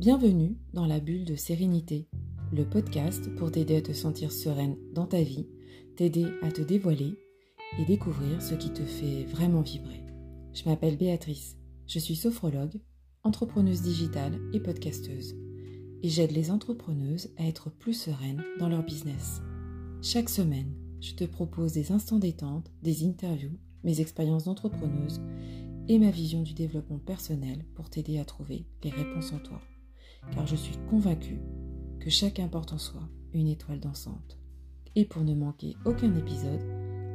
Bienvenue dans la bulle de sérénité, le podcast pour t'aider à te sentir sereine dans ta vie, t'aider à te dévoiler et découvrir ce qui te fait vraiment vibrer. Je m'appelle Béatrice, je suis sophrologue, entrepreneuse digitale et podcasteuse. Et j'aide les entrepreneuses à être plus sereines dans leur business. Chaque semaine, je te propose des instants détente, des interviews, mes expériences d'entrepreneuse et ma vision du développement personnel pour t'aider à trouver les réponses en toi. Car je suis convaincue que chacun porte en soi une étoile dansante. Et pour ne manquer aucun épisode,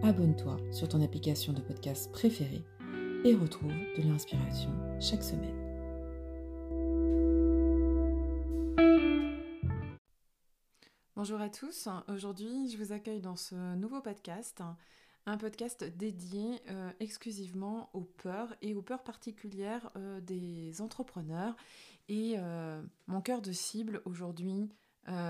abonne-toi sur ton application de podcast préférée et retrouve de l'inspiration chaque semaine. Bonjour à tous, aujourd'hui je vous accueille dans ce nouveau podcast un podcast dédié euh, exclusivement aux peurs et aux peurs particulières euh, des entrepreneurs. Et euh, mon cœur de cible aujourd'hui,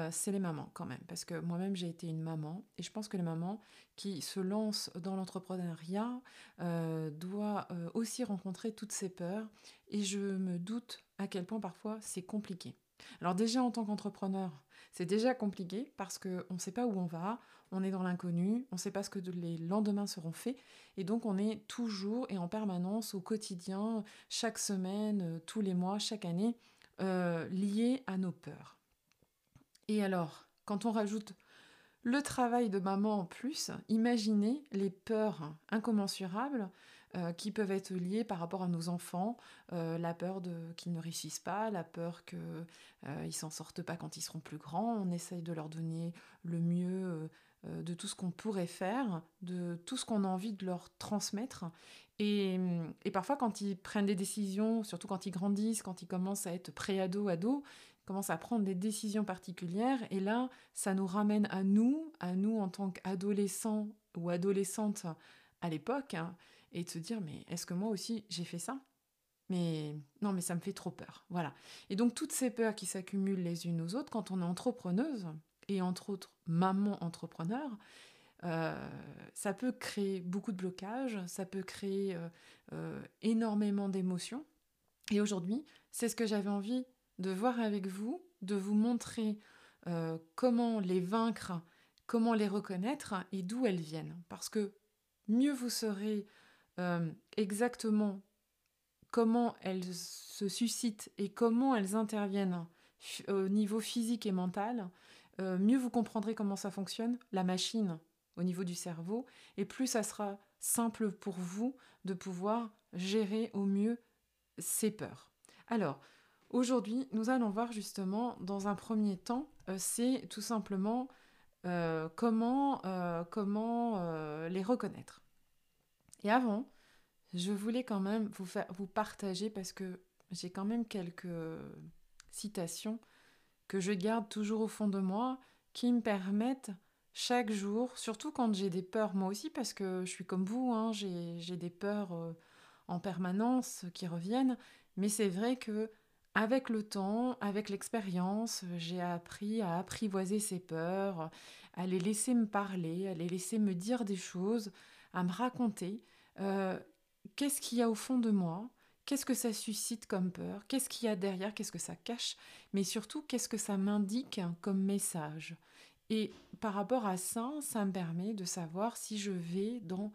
c'est les mamans quand même, parce que moi-même j'ai été une maman, et je pense que les mamans qui se lancent dans l'entrepreneuriat doivent aussi rencontrer toutes ces peurs, et je me doute à quel point parfois c'est compliqué. Alors déjà en tant qu'entrepreneur, c'est déjà compliqué parce qu'on ne sait pas où on va, on est dans l'inconnu, on ne sait pas ce que les lendemains seront faits, et donc on est toujours et en permanence au quotidien, chaque semaine, euh, tous les mois, chaque année, euh, lié à nos peurs. Et alors, quand on rajoute le travail de maman en plus, imaginez les peurs incommensurables euh, qui peuvent être liées par rapport à nos enfants, la peur qu'ils ne réussissent pas, la peur qu'ils ne s'en sortent pas quand ils seront plus grands. On essaye de leur donner le mieux euh, de tout ce qu'on pourrait faire, de tout ce qu'on a envie de leur transmettre. Et, parfois, quand ils prennent des décisions, surtout quand ils grandissent, quand ils commencent à être pré-ado, ado, ils commencent à prendre des décisions particulières. Et là, ça nous ramène à nous, à nous en tant qu'adolescents ou adolescentes à l'époque, hein, et de se dire, mais est-ce que moi aussi j'ai fait ça? Mais non, mais ça me fait trop peur. Voilà. Et donc toutes ces peurs qui s'accumulent les unes aux autres, quand on est entrepreneuse, et entre autres maman entrepreneur, euh, ça peut créer beaucoup de blocages, ça peut créer euh, euh, énormément d'émotions. Et aujourd'hui, c'est ce que j'avais envie de voir avec vous, de vous montrer comment les vaincre, comment les reconnaître et d'où elles viennent. Parce que mieux vous saurez exactement comment elles se suscitent et comment elles interviennent au niveau physique et mental, euh, mieux vous comprendrez comment ça fonctionne, la machine au niveau du cerveau, et plus ça sera simple pour vous de pouvoir gérer au mieux ces peurs. Alors, aujourd'hui, nous allons voir justement, dans un premier temps, euh, c'est tout simplement euh, comment, comment les reconnaître. Et avant, je voulais quand même vous, faire, vous partager, parce que j'ai quand même quelques citations que je garde toujours au fond de moi, qui me permettent chaque jour, surtout quand j'ai des peurs, moi aussi, parce que je suis comme vous, hein, j'ai des peurs euh, en permanence qui reviennent, mais c'est vrai que avec le temps, avec l'expérience, j'ai appris à apprivoiser ces peurs, à les laisser me parler, à les laisser me dire des choses, à me raconter euh, qu'est-ce qu'il y a au fond de moi, Qu'est-ce que ça suscite comme peur? Qu'est-ce qu'il y a derrière? Qu'est-ce que ça cache? Mais surtout, qu'est-ce que ça m'indique comme message? Et par rapport à ça, ça me permet de savoir si je vais dans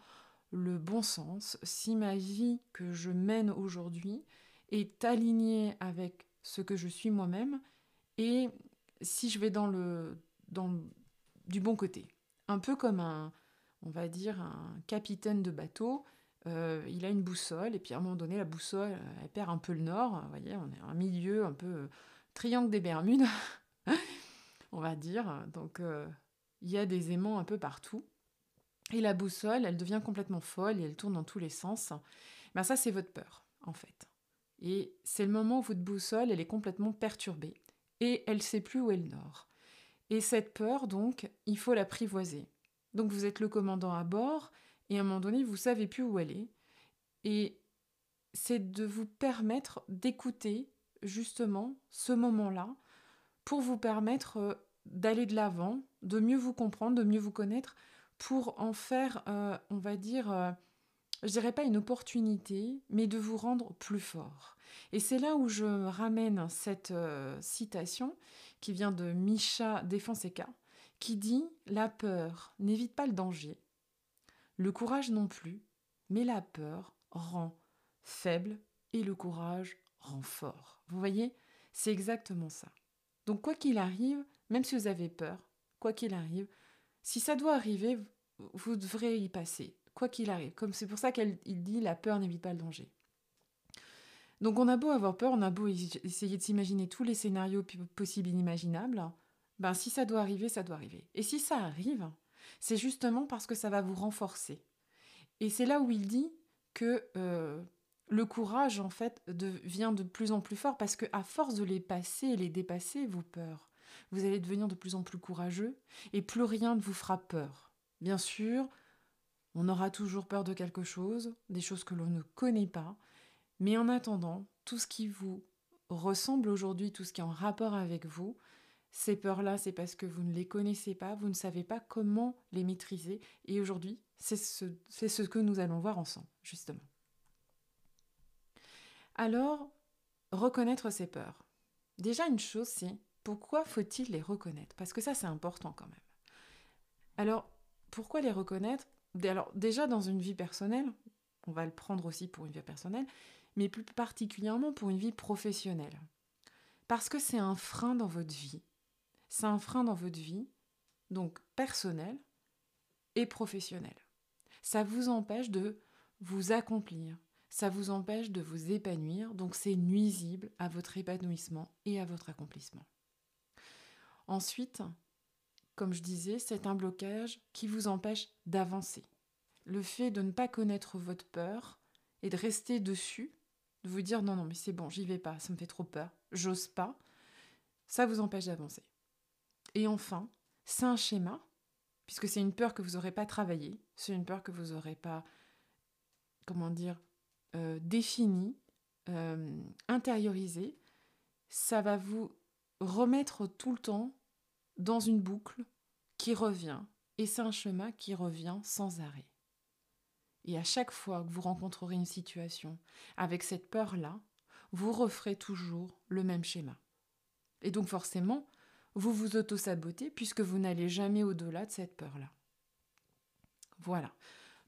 le bon sens, si ma vie que je mène aujourd'hui est alignée avec ce que je suis moi-même et si je vais dans le, dans du bon côté. Un peu comme un, on va dire, un capitaine de bateau euh, il a une boussole, et puis à un moment donné, la boussole, euh, elle perd un peu le nord. Vous voyez, on est un milieu un peu euh, triangle des Bermudes, on va dire. Donc, il y a des aimants un peu partout. Et la boussole, elle devient complètement folle et elle tourne dans tous les sens. Ben ça, c'est votre peur, en fait. Et c'est le moment où votre boussole, elle est complètement perturbée. Et elle ne sait plus où est le nord. Et cette peur, donc, il faut l'apprivoiser. Donc, vous êtes le commandant à bord, et à un moment donné, vous savez plus où est. Et c'est de vous permettre d'écouter justement ce moment-là pour vous permettre euh, d'aller de l'avant, de mieux vous comprendre, de mieux vous connaître, pour en faire, euh, on va dire, euh, je dirais pas une opportunité, mais de vous rendre plus fort. Et c'est là où je ramène cette euh, citation qui vient de Misha Defenseka, qui dit La peur n'évite pas le danger, le courage non plus, mais la peur rend faible et le courage rend fort. Vous voyez, c'est exactement ça. Donc quoi qu'il arrive, même si vous avez peur, quoi qu'il arrive, si ça doit arriver, vous devrez y passer, quoi qu'il arrive. Comme c'est pour ça qu'il dit la peur n'évite pas le danger. Donc on a beau avoir peur, on a beau essayer de s'imaginer tous les scénarios possibles inimaginables, ben si ça doit arriver, ça doit arriver. Et si ça arrive, c'est justement parce que ça va vous renforcer. Et c'est là où il dit que euh, le courage, en fait, devient de plus en plus fort parce que à force de les passer et les dépasser, vos peurs, vous allez devenir de plus en plus courageux et plus rien ne vous fera peur. Bien sûr, on aura toujours peur de quelque chose, des choses que l'on ne connaît pas, mais en attendant, tout ce qui vous ressemble aujourd'hui, tout ce qui est en rapport avec vous, ces peurs-là, c'est parce que vous ne les connaissez pas, vous ne savez pas comment les maîtriser. Et aujourd'hui, c'est ce, que nous allons voir ensemble, justement. Alors, reconnaître ces peurs. Déjà, une chose, c'est pourquoi faut-il les reconnaître? Parce que ça, c'est important quand même. Alors, pourquoi les reconnaître? Alors, déjà, dans une vie personnelle, on va le prendre aussi pour une vie personnelle, mais plus particulièrement pour une vie professionnelle. Parce que c'est un frein dans votre vie. C'est un frein dans votre vie, donc personnel et professionnel. Ça vous empêche de vous accomplir, ça vous empêche de vous épanouir, donc c'est nuisible à votre épanouissement et à votre accomplissement. Ensuite, comme je disais, c'est un blocage qui vous empêche d'avancer. Le fait de ne pas connaître votre peur et de rester dessus de vous dire non, non, mais c'est bon, j'y vais pas, ça me fait trop peur, j'ose pas, ça vous empêche d'avancer. Et enfin, c'est un schéma, puisque c'est une peur que vous n'aurez pas travaillée, c'est une peur que vous n'aurez pas, comment dire, euh, définie, euh, intériorisée, ça va vous remettre tout le temps dans une boucle qui revient, et c'est un schéma qui revient sans arrêt. Et à chaque fois que vous rencontrerez une situation avec cette peur-là, vous referez toujours le même schéma. Et donc forcément, vous vous auto-sabotez puisque vous n'allez jamais au-delà de cette peur-là. Voilà.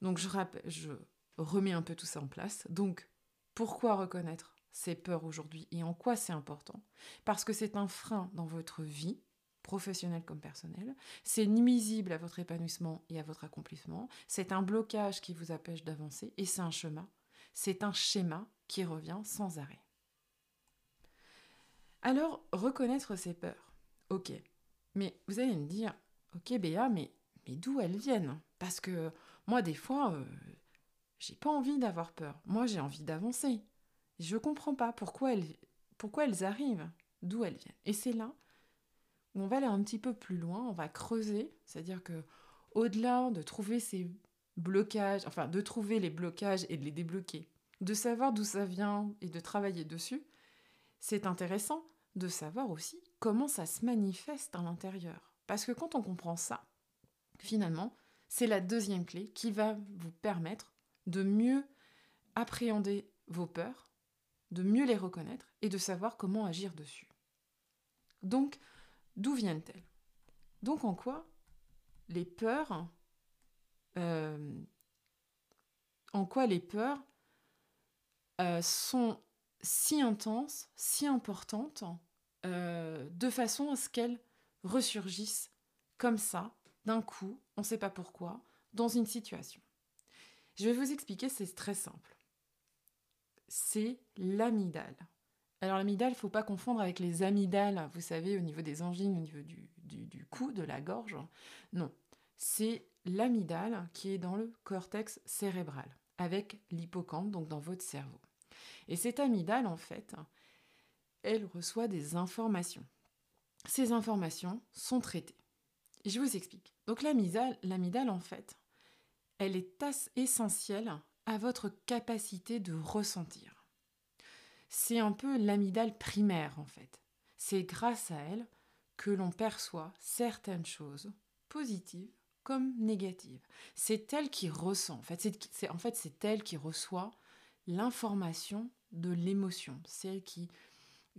Donc je, remets un peu tout ça en place. Donc, pourquoi reconnaître ces peurs aujourd'hui et en quoi c'est important? Parce que c'est un frein dans votre vie professionnel comme personnel. C'est nuisible à votre épanouissement et à votre accomplissement. C'est un blocage qui vous empêche d'avancer et c'est un chemin. C'est un schéma qui revient sans arrêt. Alors, reconnaître ses peurs. Ok. Mais vous allez me dire, ok Béa, mais, d'où elles viennent? Parce que moi, des fois, euh, j'ai pas envie d'avoir peur. Moi, j'ai envie d'avancer. Je comprends pas pourquoi elles, pourquoi elles arrivent, d'où elles viennent. Et c'est là on va aller un petit peu plus loin, on va creuser, c'est-à-dire que au-delà de trouver ces blocages, enfin de trouver les blocages et de les débloquer, de savoir d'où ça vient et de travailler dessus, c'est intéressant de savoir aussi comment ça se manifeste à l'intérieur. Parce que quand on comprend ça, finalement, c'est la deuxième clé qui va vous permettre de mieux appréhender vos peurs, de mieux les reconnaître et de savoir comment agir dessus. Donc, D'où viennent-elles? Donc en quoi les peurs, euh, en quoi les peurs euh, sont si intenses, si importantes, euh, de façon à ce qu'elles ressurgissent comme ça, d'un coup, on ne sait pas pourquoi, dans une situation. Je vais vous expliquer, c'est très simple. C'est l'amygdale. Alors ne faut pas confondre avec les amygdales, vous savez, au niveau des angines, au niveau du, du, cou, de la gorge. Non, c'est l'amygdale qui est dans le cortex cérébral, avec l'hippocampe, donc dans votre cerveau. Et cette amygdale, en fait, elle reçoit des informations. Ces informations sont traitées. je vous explique. Donc l'amygdale, en fait, elle est essentielle à votre capacité de ressentir c'est un peu l'amygdale primaire en fait. C'est grâce à elle que l'on perçoit certaines choses positives comme négative. C'est elle qui ressent. En fait, c'est en fait, elle qui reçoit l'information de l'émotion. C'est elle qui,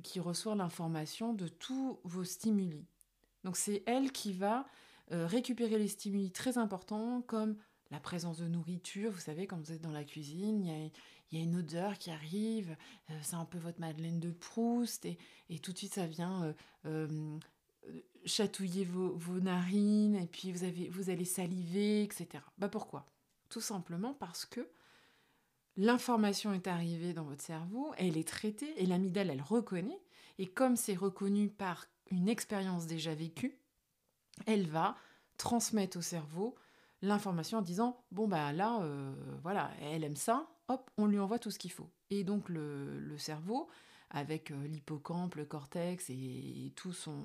qui reçoit l'information de tous vos stimuli. Donc c'est elle qui va euh, récupérer les stimuli très importants comme la présence de nourriture. Vous savez, quand vous êtes dans la cuisine, il y a, une odeur qui arrive, euh, c'est un peu votre Madeleine de Proust, et, tout de suite ça vient euh, chatouiller vos, narines, et puis vous, avez, vous allez saliver, etc. Bah pourquoi? Tout simplement parce que l'information est arrivée dans votre cerveau, elle est traitée, et l'amygdale, elle reconnaît, et comme c'est reconnu par une expérience déjà vécue, elle va transmettre au cerveau l'information en disant bon bah là euh, voilà elle aime ça hop on lui envoie tout ce qu'il faut et donc le, cerveau avec euh, l'hippocampe le cortex et, tout son,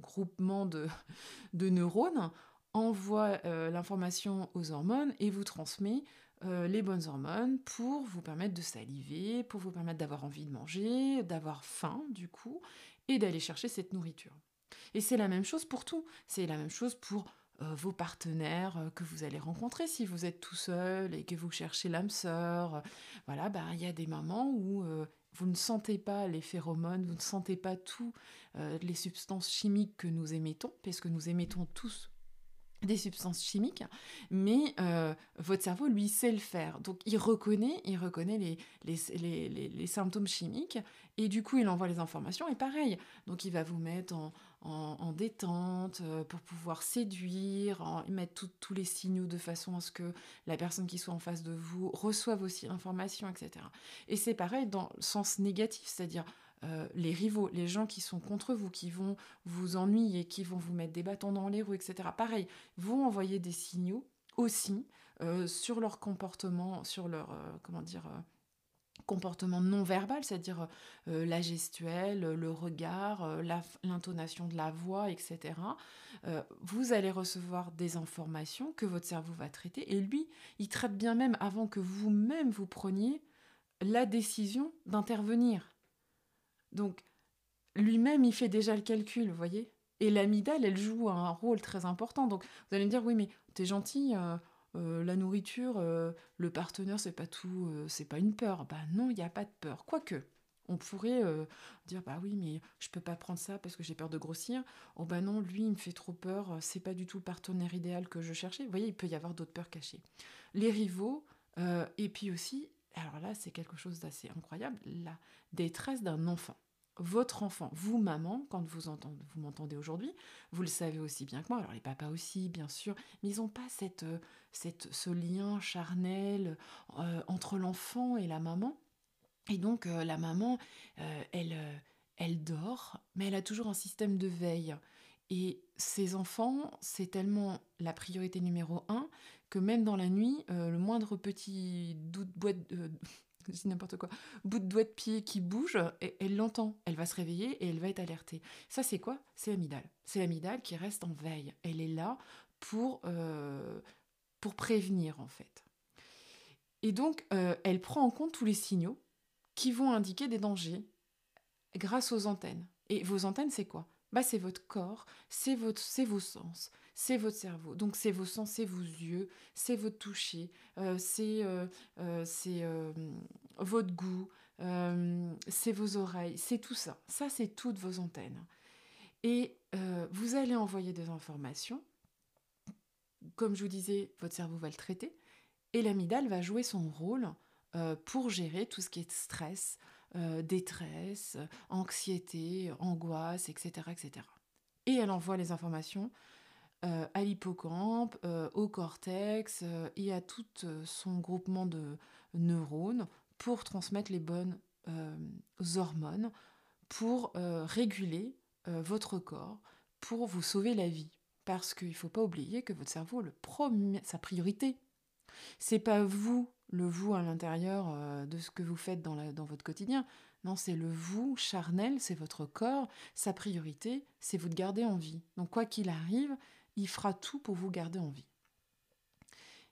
groupement de, neurones envoie euh, l'information aux hormones et vous transmet les bonnes hormones pour vous permettre de saliver, pour vous permettre d'avoir envie de manger, d'avoir faim du coup, et d'aller chercher cette nourriture. Et c'est la même chose pour tout. C'est la même chose pour euh, vos partenaires euh, que vous allez rencontrer si vous êtes tout seul et que vous cherchez l'âme sœur. Voilà, bah, il y a des moments où euh, vous ne sentez pas les phéromones, vous ne sentez pas toutes les substances chimiques que nous émettons, parce que nous émettons tous des substances chimiques, mais votre cerveau, lui, sait le faire. Donc, il reconnaît, il reconnaît les, les, les, symptômes chimiques, et du coup, il envoie les informations, et pareil. Donc, il va vous mettre en, en, détente, euh, pour pouvoir séduire, en, mettre tous les signaux de façon à ce que la personne qui soit en face de vous reçoive aussi l'information, etc. Et c'est pareil dans le sens négatif, c'est-à-dire euh, les rivaux, les gens qui sont contre vous, qui vont vous ennuyer, qui vont vous mettre des bâtons dans les roues, etc. Pareil, vont envoyer des signaux aussi euh, sur leur comportement, sur leur, comment dire, comportement non verbal, c'est-à-dire euh, la gestuelle, le regard, euh, l'intonation de la voix, etc. Euh, vous allez recevoir des informations que votre cerveau va traiter et lui, il traite bien même avant que vous-même vous preniez la décision d'intervenir. Donc, lui-même, il fait déjà le calcul, vous voyez Et l'amygdale, elle joue un rôle très important. Donc, vous allez me dire, oui, mais t'es gentil, euh, la nourriture, euh, le partenaire, c'est pas tout, euh, c'est pas une peur. Bah non, il n'y a pas de peur. Quoique, on pourrait dire bah oui, mais je peux pas prendre ça parce que j'ai peur de grossir. Oh bah non, lui, il me fait trop peur, c'est pas du tout le partenaire idéal que je cherchais. Vous voyez, il peut y avoir d'autres peurs cachées. Les rivaux, et puis aussi, alors là, c'est quelque chose d'assez incroyable, la détresse d'un enfant votre enfant, vous maman, quand vous, entendez, vous m'entendez aujourd'hui, vous le savez aussi bien que moi, alors les papas aussi bien sûr, mais ils n'ont pas cette, euh, cette, ce lien charnel euh, entre l'enfant et la maman. Et donc euh, la maman, elle, elle dort, mais elle a toujours un système de veille. Et ses enfants, c'est tellement la priorité numéro un que même dans la nuit, le moindre petit boîte, n'importe quoi, bout de doigt de pied qui bouge, elle l'entend, elle va se réveiller et elle va être alertée. Ça, c'est quoi? C'est l'amidale. C'est l'amidale qui reste en veille. Elle est là pour, euh, prévenir, en fait. Et donc, euh, elle prend en compte tous les signaux qui vont indiquer des dangers grâce aux antennes. Et vos antennes, c'est quoi? Bah, C'est votre corps, c'est vos sens, c'est votre cerveau. Donc c'est vos sens, c'est vos yeux, c'est votre toucher, euh, c'est euh, euh, votre goût, c'est vos oreilles, c'est tout ça. Ça, c'est toutes vos antennes. Et vous allez envoyer des informations. Comme je vous disais, votre cerveau va le traiter. Et l'amygdale va jouer son rôle pour gérer tout ce qui est stress, détresse, anxiété, angoisse, etc., etc. Et elle envoie les informations euh, à l'hippocampe, euh, au cortex euh, et à tout son groupement de neurones pour transmettre les bonnes hormones, pour réguler votre corps, pour vous sauver la vie. Parce qu'il ne faut pas oublier que votre cerveau, le sa priorité, c'est pas vous, le vous à l'intérieur de ce que vous faites dans, dans votre quotidien. Non, c'est le vous charnel, c'est votre corps. Sa priorité, c'est vous de garder en vie. Donc quoi qu'il arrive, il fera tout pour vous garder en vie.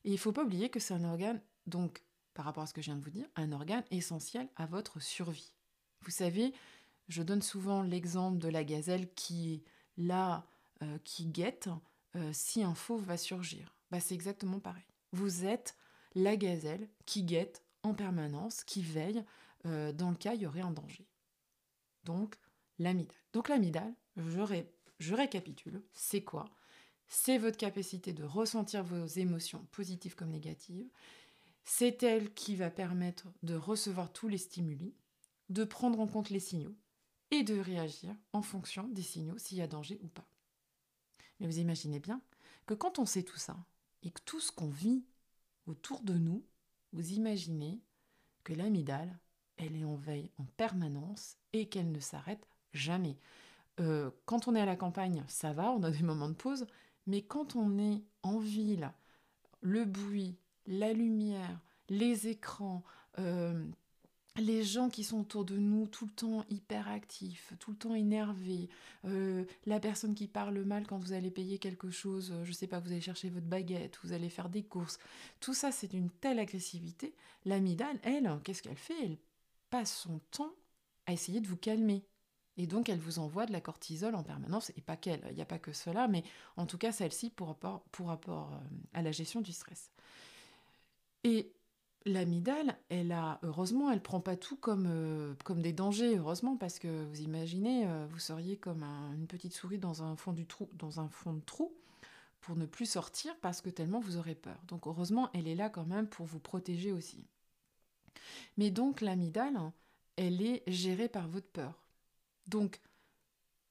Et il ne faut pas oublier que c'est un organe, donc par rapport à ce que je viens de vous dire, un organe essentiel à votre survie. Vous savez, je donne souvent l'exemple de la gazelle qui est là, euh, qui guette, euh, si un fauve va surgir bah, C'est exactement pareil. Vous êtes la gazelle qui guette en permanence, qui veille euh, dans le cas où il y aurait un danger. Donc, l'amidale. Donc, l'amidale, je, je récapitule, c'est quoi? C'est votre capacité de ressentir vos émotions positives comme négatives. C'est elle qui va permettre de recevoir tous les stimuli, de prendre en compte les signaux et de réagir en fonction des signaux s'il y a danger ou pas. Mais vous imaginez bien que quand on sait tout ça et que tout ce qu'on vit autour de nous, vous imaginez que l'amygdale, elle est en veille en permanence et qu'elle ne s'arrête jamais. Euh, quand on est à la campagne, ça va, on a des moments de pause, mais quand on est en ville, le bruit, la lumière, les écrans, euh, les gens qui sont autour de nous tout le temps hyper actifs, tout le temps énervés, euh, la personne qui parle mal quand vous allez payer quelque chose, je sais pas, vous allez chercher votre baguette, vous allez faire des courses, tout ça c'est d'une telle agressivité. L'amidale, elle, qu'est-ce qu'elle fait? Elle passe son temps à essayer de vous calmer. Et donc elle vous envoie de la cortisol en permanence, et pas qu'elle, il n'y a pas que cela, mais en tout cas celle-ci pour rapport, pour rapport euh, à la gestion du stress. Et l'amidale, elle a, heureusement, elle prend pas tout comme, euh, des dangers, heureusement, parce que vous imaginez, euh, vous seriez comme une petite souris dans un fond dans un fond de trou, pour ne plus sortir parce que tellement vous aurez peur. Donc heureusement, elle est là quand même pour vous protéger aussi. Mais donc l'amidale, elle est gérée par votre peur. Donc,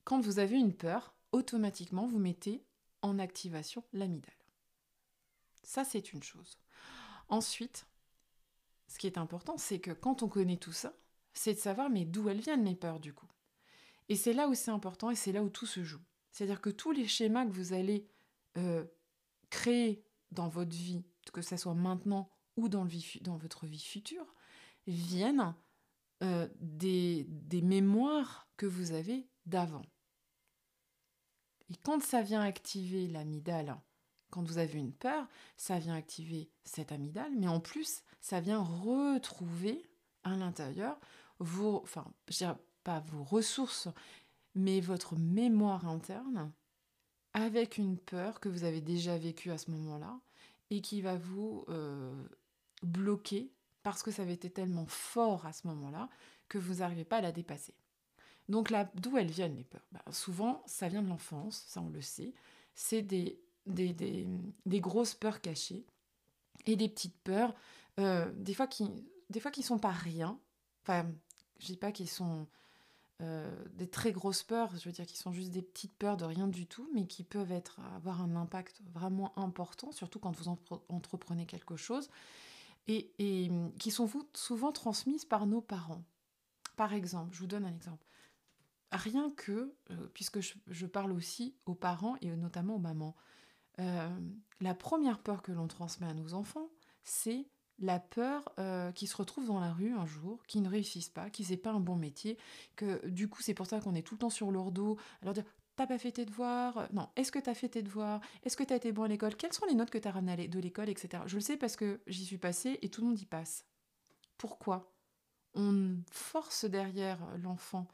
quand vous avez une peur, automatiquement, vous mettez en activation l'amidale. Ça, c'est une chose. Ensuite, ce qui est important, c'est que quand on connaît tout ça, c'est de savoir mais d'où elles viennent les peurs du coup. Et c'est là où c'est important et c'est là où tout se joue. C'est-à-dire que tous les schémas que vous allez euh, créer dans votre vie, que ce soit maintenant ou dans, votre vie future, viennent euh, des, mémoires que vous avez d'avant. Et quand ça vient activer l'amidale, quand vous avez une peur, ça vient activer cette amygdale, mais en plus, ça vient retrouver à l'intérieur vos, enfin, pas vos ressources, mais votre mémoire interne avec une peur que vous avez déjà vécue à ce moment-là et qui va vous euh, bloquer parce que ça avait été tellement fort à ce moment-là que vous n'arrivez pas à la dépasser. Donc là, d'où elles viennent les peurs? Bah, Souvent, ça vient de l'enfance, ça on le sait. C'est des des, des, grosses peurs cachées et des petites peurs, euh, des fois qui des fois qui sont pas rien. Enfin, je dis pas qu'ils sont euh, des très grosses peurs, je veux dire qu'ils sont juste des petites peurs de rien du tout, mais qui peuvent être avoir un impact vraiment important, surtout quand vous entreprenez quelque chose, et, et qui sont souvent transmises par nos parents. Par exemple, je vous donne un exemple. Rien que, euh, puisque je, je, parle aussi aux parents et notamment aux mamans, euh, la première peur que l'on transmet à nos enfants, c'est la peur euh, qu'ils se retrouvent dans la rue un jour, qu'ils ne réussissent pas, qu'ils n'aient pas un bon métier, que du coup c'est pour ça qu'on est tout le temps sur leur dos, alors dire t'as pas fait tes devoirs, non, est-ce que t'as fait tes devoirs, est-ce que t'as été bon à l'école, quelles sont les notes que t'as ramenées de l'école, etc. Je le sais parce que j'y suis passée et tout le monde y passe. Pourquoi? On force derrière l'enfant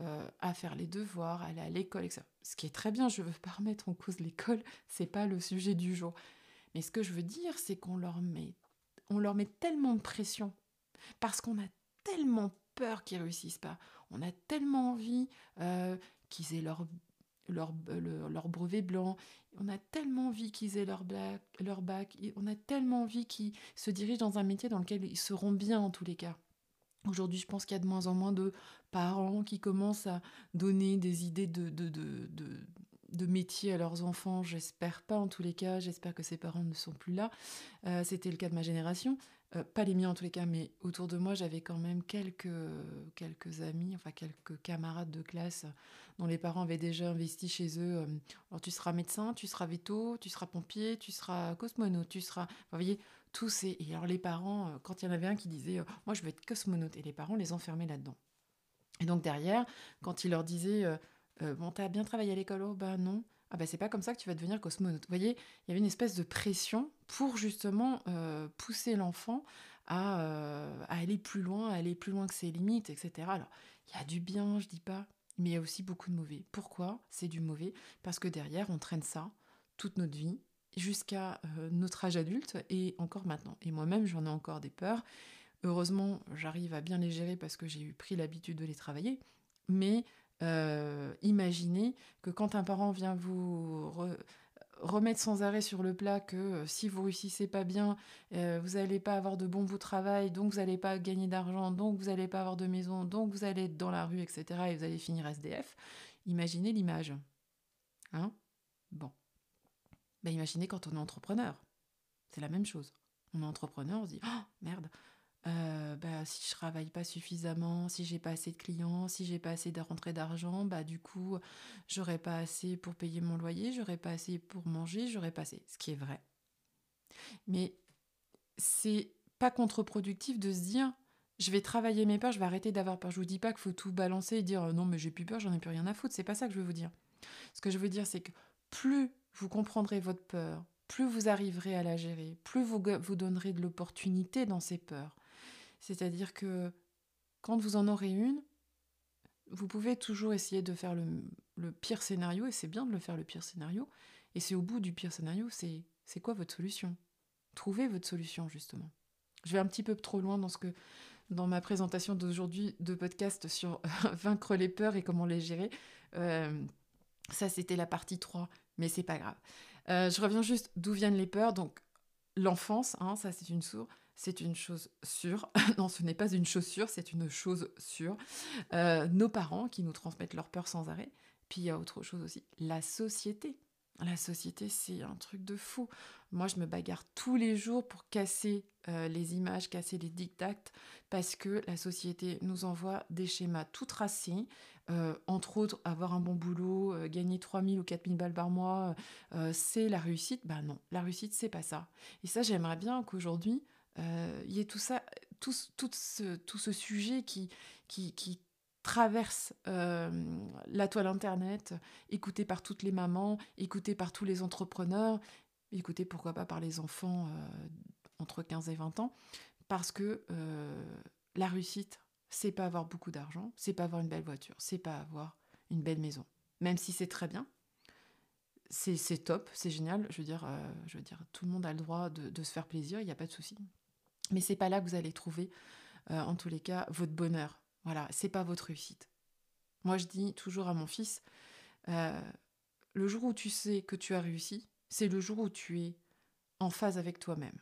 euh, à faire les devoirs, à aller à l'école, etc. Ce qui est très bien, je veux pas remettre en cause l'école, c'est pas le sujet du jour. Mais ce que je veux dire, c'est qu'on leur met, on leur met tellement de pression parce qu'on a tellement peur qu'ils réussissent pas. On a tellement envie euh, qu'ils aient leur, leur, leur, brevet blanc. On a tellement envie qu'ils aient leur, bac, leur bac. On a tellement envie qu'ils se dirigent dans un métier dans lequel ils seront bien en tous les cas. Aujourd'hui, je pense qu'il y a de moins en moins de parents qui commencent à donner des idées de, de, de, de, métier à leurs enfants. J'espère pas en tous les cas, j'espère que ces parents ne sont plus là. Euh, c'était le cas de ma génération. Euh, pas les miens en tous les cas, mais autour de moi, j'avais quand même quelques, quelques amis, enfin quelques camarades de classe dont les parents avaient déjà investi chez eux. Euh, alors tu seras médecin, tu seras veto, tu seras pompier, tu seras cosmonaute, tu seras... vous voyez, tous ces... Et alors les parents, euh, quand il y en avait un qui disait Moi je veux être cosmonaute », et les parents les enfermaient là-dedans. Et donc derrière, quand il leur disait Bon, t'as bien travaillé à l'école Oh bah non » ah bah c'est pas comme ça que tu vas devenir cosmonaute. Vous voyez, il y avait une espèce de pression pour justement euh, pousser l'enfant euh, à, aller plus loin, à aller plus loin que ses limites, etc. Alors, il y a du bien, je dis pas, mais il y a aussi beaucoup de mauvais. Pourquoi? C'est du mauvais Parce que derrière, on traîne ça toute notre vie, jusqu'à euh, notre âge adulte et encore maintenant. Et moi-même, j'en ai encore des peurs. Heureusement, j'arrive à bien les gérer parce que j'ai pris l'habitude de les travailler. Mais euh, imaginez que quand un parent vient vous remettre sans arrêt sur le plat que euh, si vous réussissez pas bien, vous n'allez pas avoir de bon bout de travail, donc vous n'allez pas gagner d'argent, donc vous n'allez pas avoir de maison, donc vous allez être dans la rue, etc. et vous allez finir SDF. Imaginez l'image. Hein? Bon. Ben, imaginez quand on est entrepreneur. C'est la même chose. On est entrepreneur, on se dit oh, merde, euh, bah, si je travaille pas suffisamment, si j'ai pas assez de clients, si j'ai pas assez de rentrée d'argent, bah du coup j'aurai pas assez pour payer mon loyer, j'aurai pas assez pour manger, j'aurai pas assez. Ce qui est vrai. Mais c'est pas contre-productif de se dire je vais travailler mes peurs, je vais arrêter d'avoir peur. Je vous dis pas qu'il faut tout balancer et dire non mais j'ai plus peur, j'en ai plus rien à foutre. C'est pas ça que je veux vous dire. Ce que je veux dire c'est que plus vous comprendrez votre peur, plus vous arriverez à la gérer, plus vous vous donnerez de l'opportunité dans ces peurs, c'est-à-dire que quand vous en aurez une, vous pouvez toujours essayer de faire le, pire scénario, et c'est bien de le faire le pire scénario. Et c'est au bout du pire scénario, c'est quoi votre solution? Trouvez votre solution justement. Je vais un petit peu trop loin dans ce que dans ma présentation d'aujourd'hui de podcast sur vaincre les peurs et comment les gérer. Euh, ça, c'était la partie 3, mais c'est pas grave. Euh, je reviens juste d'où viennent les peurs. Donc, l'enfance, hein, ça c'est une source c'est une chose sûre. non, ce n'est pas une chaussure, c'est une chose sûre. Euh, nos parents qui nous transmettent leur peur sans arrêt. Puis il y a autre chose aussi, la société. La société, c'est un truc de fou. Moi, je me bagarre tous les jours pour casser euh, les images, casser les dictats, parce que la société nous envoie des schémas tout tracés. Euh, entre autres, avoir un bon boulot, gagner 3000 ou 4000 balles par mois, c'est la réussite. Ben non, la réussite, c'est pas ça. Et ça, j'aimerais bien qu'aujourd'hui, euh, il y ait tout ça, tout, tout, ce, tout ce sujet qui, qui, qui traverse euh, la toile Internet, écouté par toutes les mamans, écouté par tous les entrepreneurs, écouté pourquoi pas par les enfants euh, entre 15 et 20 ans, parce que la réussite, c'est pas avoir beaucoup d'argent, c'est pas avoir une belle voiture, c'est pas avoir une belle maison. Même si c'est très bien, c'est top, c'est génial. Je veux dire, je veux dire, tout le monde a le droit de, de se faire plaisir, il n'y a pas de souci. Mais c'est pas là que vous allez trouver, euh, en tous les cas, votre bonheur. Voilà, c'est pas votre réussite. Moi, je dis toujours à mon fils, euh, le jour où tu sais que tu as réussi, c'est le jour où tu es en phase avec toi-même.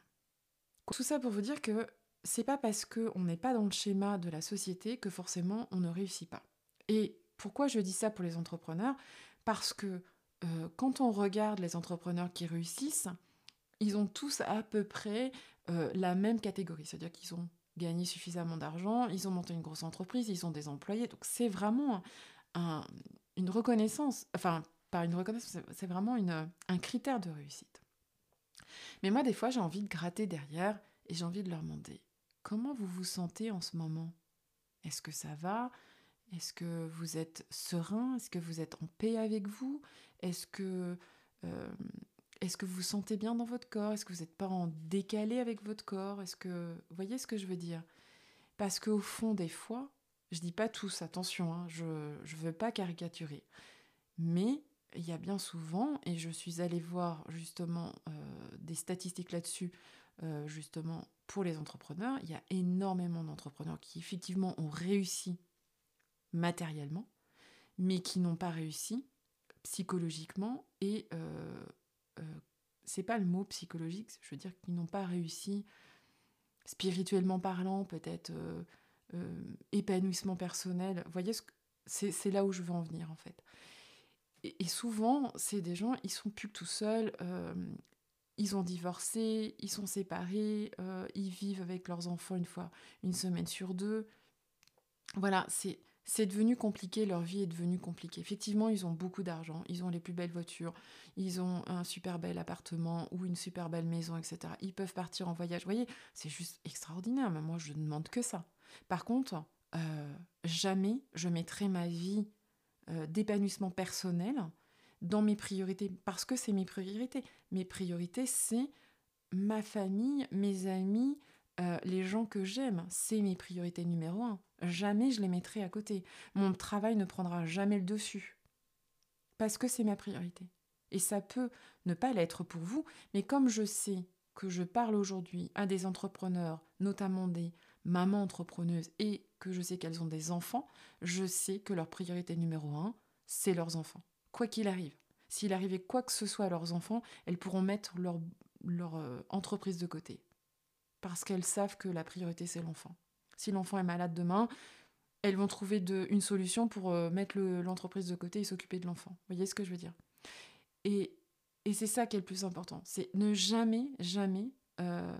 Tout ça pour vous dire que c'est pas parce qu'on n'est pas dans le schéma de la société que forcément on ne réussit pas. Et pourquoi je dis ça pour les entrepreneurs? Parce que euh, quand on regarde les entrepreneurs qui réussissent, ils ont tous à peu près euh, la même catégorie. C'est-à-dire qu'ils ont gagné suffisamment d'argent, ils ont monté une grosse entreprise, ils ont des employés. Donc c'est vraiment une reconnaissance, enfin pas une reconnaissance, c'est vraiment un critère de réussite. Mais moi, des fois, j'ai envie de gratter derrière et j'ai envie de leur demander comment vous vous sentez en ce moment? Est-ce que ça va? Est-ce que vous êtes serein? Est-ce que vous êtes en paix avec vous? Est-ce que euh, est-ce que vous vous sentez bien dans votre corps? Est-ce que vous n'êtes pas en décalé avec votre corps? Est-ce que vous voyez ce que je veux dire? Parce qu'au fond des fois, je dis pas tous, attention, hein, je ne veux pas caricaturer, mais il y a bien souvent, et je suis allée voir justement euh, des statistiques là-dessus, euh, justement pour les entrepreneurs, il y a énormément d'entrepreneurs qui effectivement ont réussi matériellement, mais qui n'ont pas réussi psychologiquement et euh, c'est pas le mot psychologique, je veux dire qu'ils n'ont pas réussi spirituellement parlant, peut-être euh, euh, épanouissement personnel. Vous voyez, c'est là où je veux en venir en fait. Et, souvent, c'est des gens, ils sont plus que tout seuls, ils ont divorcé, ils sont séparés, ils vivent avec leurs enfants une fois, une semaine sur deux. Voilà, c'est c'est devenu compliqué, leur vie est devenue compliquée. Effectivement, ils ont beaucoup d'argent, ils ont les plus belles voitures, ils ont un super bel appartement ou une super belle maison, etc. Ils peuvent partir en voyage. Vous voyez, c'est juste extraordinaire, mais moi, je ne demande que ça. Par contre, euh, jamais je mettrai ma vie euh, d'épanouissement personnel dans mes priorités, parce que c'est mes priorités. Mes priorités, c'est ma famille, mes amis, euh, les gens que j'aime, c'est mes priorités numéro un. Jamais je les mettrai à côté. Mon travail ne prendra jamais le dessus. Parce que c'est ma priorité. Et ça peut ne pas l'être pour vous, mais comme je sais que je parle aujourd'hui à des entrepreneurs, notamment des mamans entrepreneuses, et que je sais qu'elles ont des enfants, je sais que leur priorité numéro un, c'est leurs enfants. Quoi qu'il arrive. S'il arrivait quoi que ce soit à leurs enfants, elles pourront mettre leur, leur euh, entreprise de côté. Parce qu'elles savent que la priorité, c'est l'enfant. Si l'enfant est malade demain, elles vont trouver une solution pour euh, mettre l'entreprise de côté et s'occuper de l'enfant. Vous voyez ce que je veux dire? Et, et c'est ça qui est le plus important. C'est ne jamais, jamais, euh,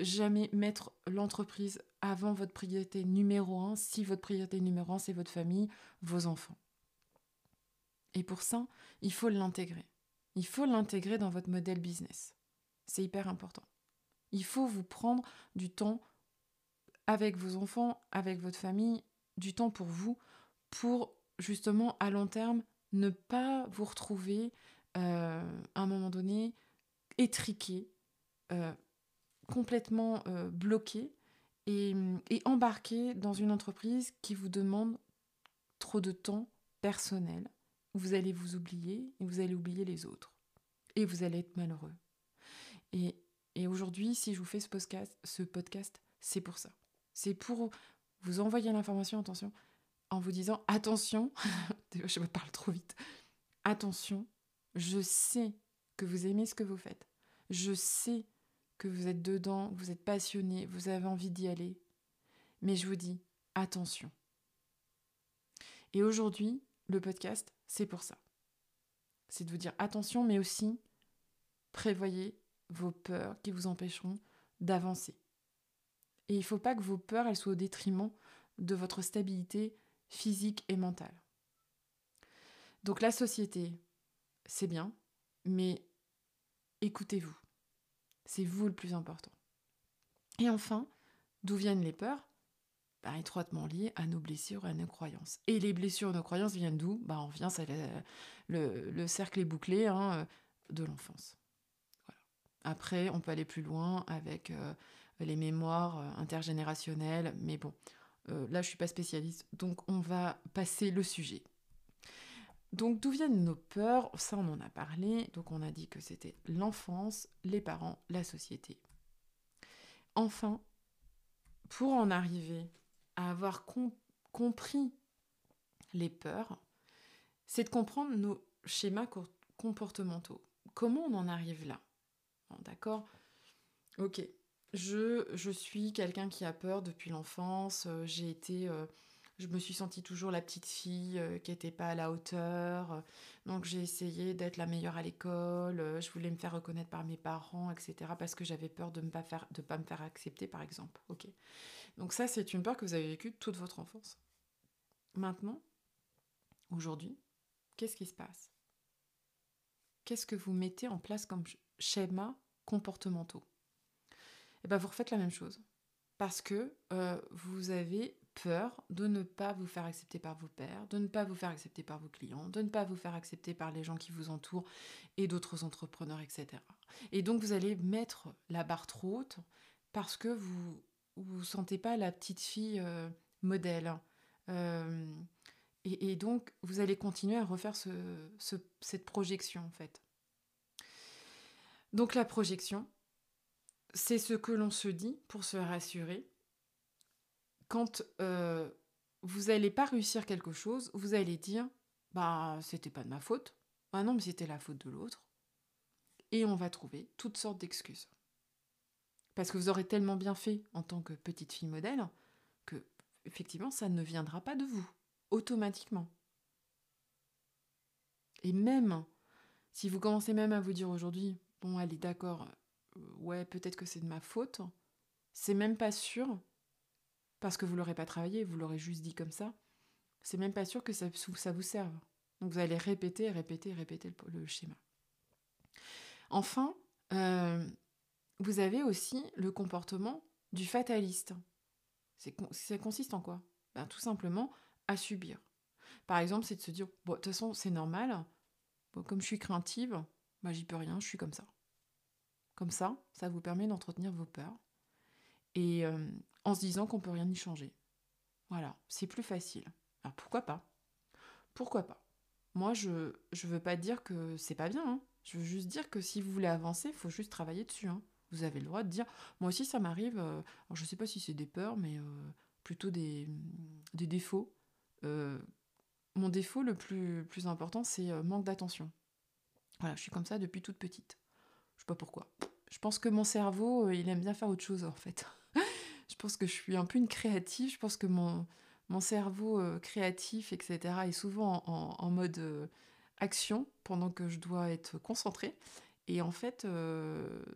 jamais mettre l'entreprise avant votre priorité numéro un, si votre priorité numéro un, c'est votre famille, vos enfants. Et pour ça, il faut l'intégrer. Il faut l'intégrer dans votre modèle business. C'est hyper important. Il faut vous prendre du temps avec vos enfants, avec votre famille, du temps pour vous, pour justement à long terme ne pas vous retrouver euh, à un moment donné étriqué, euh, complètement euh, bloqué et, et embarqué dans une entreprise qui vous demande trop de temps personnel. Vous allez vous oublier et vous allez oublier les autres. Et vous allez être malheureux. Et, et aujourd'hui, si je vous fais ce podcast, ce podcast c'est pour ça. C'est pour vous envoyer l'information, attention, en vous disant attention, je me parle trop vite, attention, je sais que vous aimez ce que vous faites. Je sais que vous êtes dedans, vous êtes passionné, vous avez envie d'y aller. Mais je vous dis attention. Et aujourd'hui, le podcast, c'est pour ça. C'est de vous dire attention, mais aussi prévoyez vos peurs qui vous empêcheront d'avancer. Et il ne faut pas que vos peurs elles soient au détriment de votre stabilité physique et mentale. Donc la société, c'est bien, mais écoutez-vous. C'est vous le plus important. Et enfin, d'où viennent les peurs? Bah, Étroitement liées à nos blessures et à nos croyances. Et les blessures et nos croyances viennent d'où? Bah, On vient, c'est le, le, cercle est bouclé hein, de l'enfance. Après, on peut aller plus loin avec euh, les mémoires euh, intergénérationnelles, mais bon, euh, là je suis pas spécialiste, donc on va passer le sujet. Donc d'où viennent nos peurs? Ça on en a parlé, donc on a dit que c'était l'enfance, les parents, la société. Enfin, pour en arriver à avoir compris les peurs, c'est de comprendre nos schémas comportementaux. Comment on en arrive là? D'accord Ok, je, suis quelqu'un qui a peur depuis l'enfance. Euh, j'ai été. Euh, je me suis sentie toujours la petite fille euh, qui n'était pas à la hauteur. Donc j'ai essayé d'être la meilleure à l'école. je voulais me faire reconnaître par mes parents, etc. Parce que j'avais peur de ne pas, me faire accepter, par exemple. Ok. Donc ça, c'est une peur que vous avez vécue toute votre enfance. Maintenant, aujourd'hui, qu'est-ce qui se passe? Qu'est-ce que vous mettez en place comme schéma comportementaux et eh ben vous refaites la même chose. Parce que euh, vous avez peur de ne pas vous faire accepter par vos pères, de ne pas vous faire accepter par vos clients, de ne pas vous faire accepter par les gens qui vous entourent et d'autres entrepreneurs, etc. Et donc vous allez mettre la barre trop haute parce que vous vous sentez pas la petite fille euh, modèle. Euh, et, donc vous allez continuer à refaire cette projection en fait. Donc la projection, c'est ce que l'on se dit pour se rassurer. Quand euh, vous n'allez pas réussir quelque chose, vous allez dire Bah, c'était pas de ma faute. Ah non, mais c'était la faute de l'autre. Et on va trouver toutes sortes d'excuses. Parce que vous aurez tellement bien fait en tant que petite fille modèle que, effectivement, ça ne viendra pas de vous, automatiquement. Et même si vous commencez même à vous dire aujourd'hui, bon, allez, d'accord, ouais, peut-être que c'est de ma faute, c'est même pas sûr, parce que vous l'aurez pas travaillé, vous l'aurez juste dit comme ça, c'est même pas sûr que ça, ça vous serve. Donc vous allez répéter, répéter, répéter le, schéma. Enfin, euh, vous avez aussi le comportement du fataliste. Ça consiste en quoi? Ben, Tout simplement à subir. Par exemple, c'est de se dire, bon, de toute façon, c'est normal, comme je suis craintive, ben, j'y peux rien, je suis comme ça. Comme ça, ça vous permet d'entretenir vos peurs et euh, en se disant qu'on peut rien y changer. Voilà, c'est plus facile. Alors pourquoi pas? Pourquoi pas? Moi, je ne veux pas dire que c'est pas bien. Hein. Je veux juste dire que si vous voulez avancer, il faut juste travailler dessus. Hein. Vous avez le droit de dire, moi aussi ça m'arrive, euh, je ne sais pas si c'est des peurs, mais euh, plutôt des, défauts. Euh, mon défaut le plus important, c'est manque d'attention. Voilà, je suis comme ça depuis toute petite. Je sais pas pourquoi. Je pense que mon cerveau, il aime bien faire autre chose en fait. je pense que je suis un peu une créative. Je pense que mon, mon cerveau créatif, etc., est souvent en, mode action pendant que je dois être concentrée. Et en fait,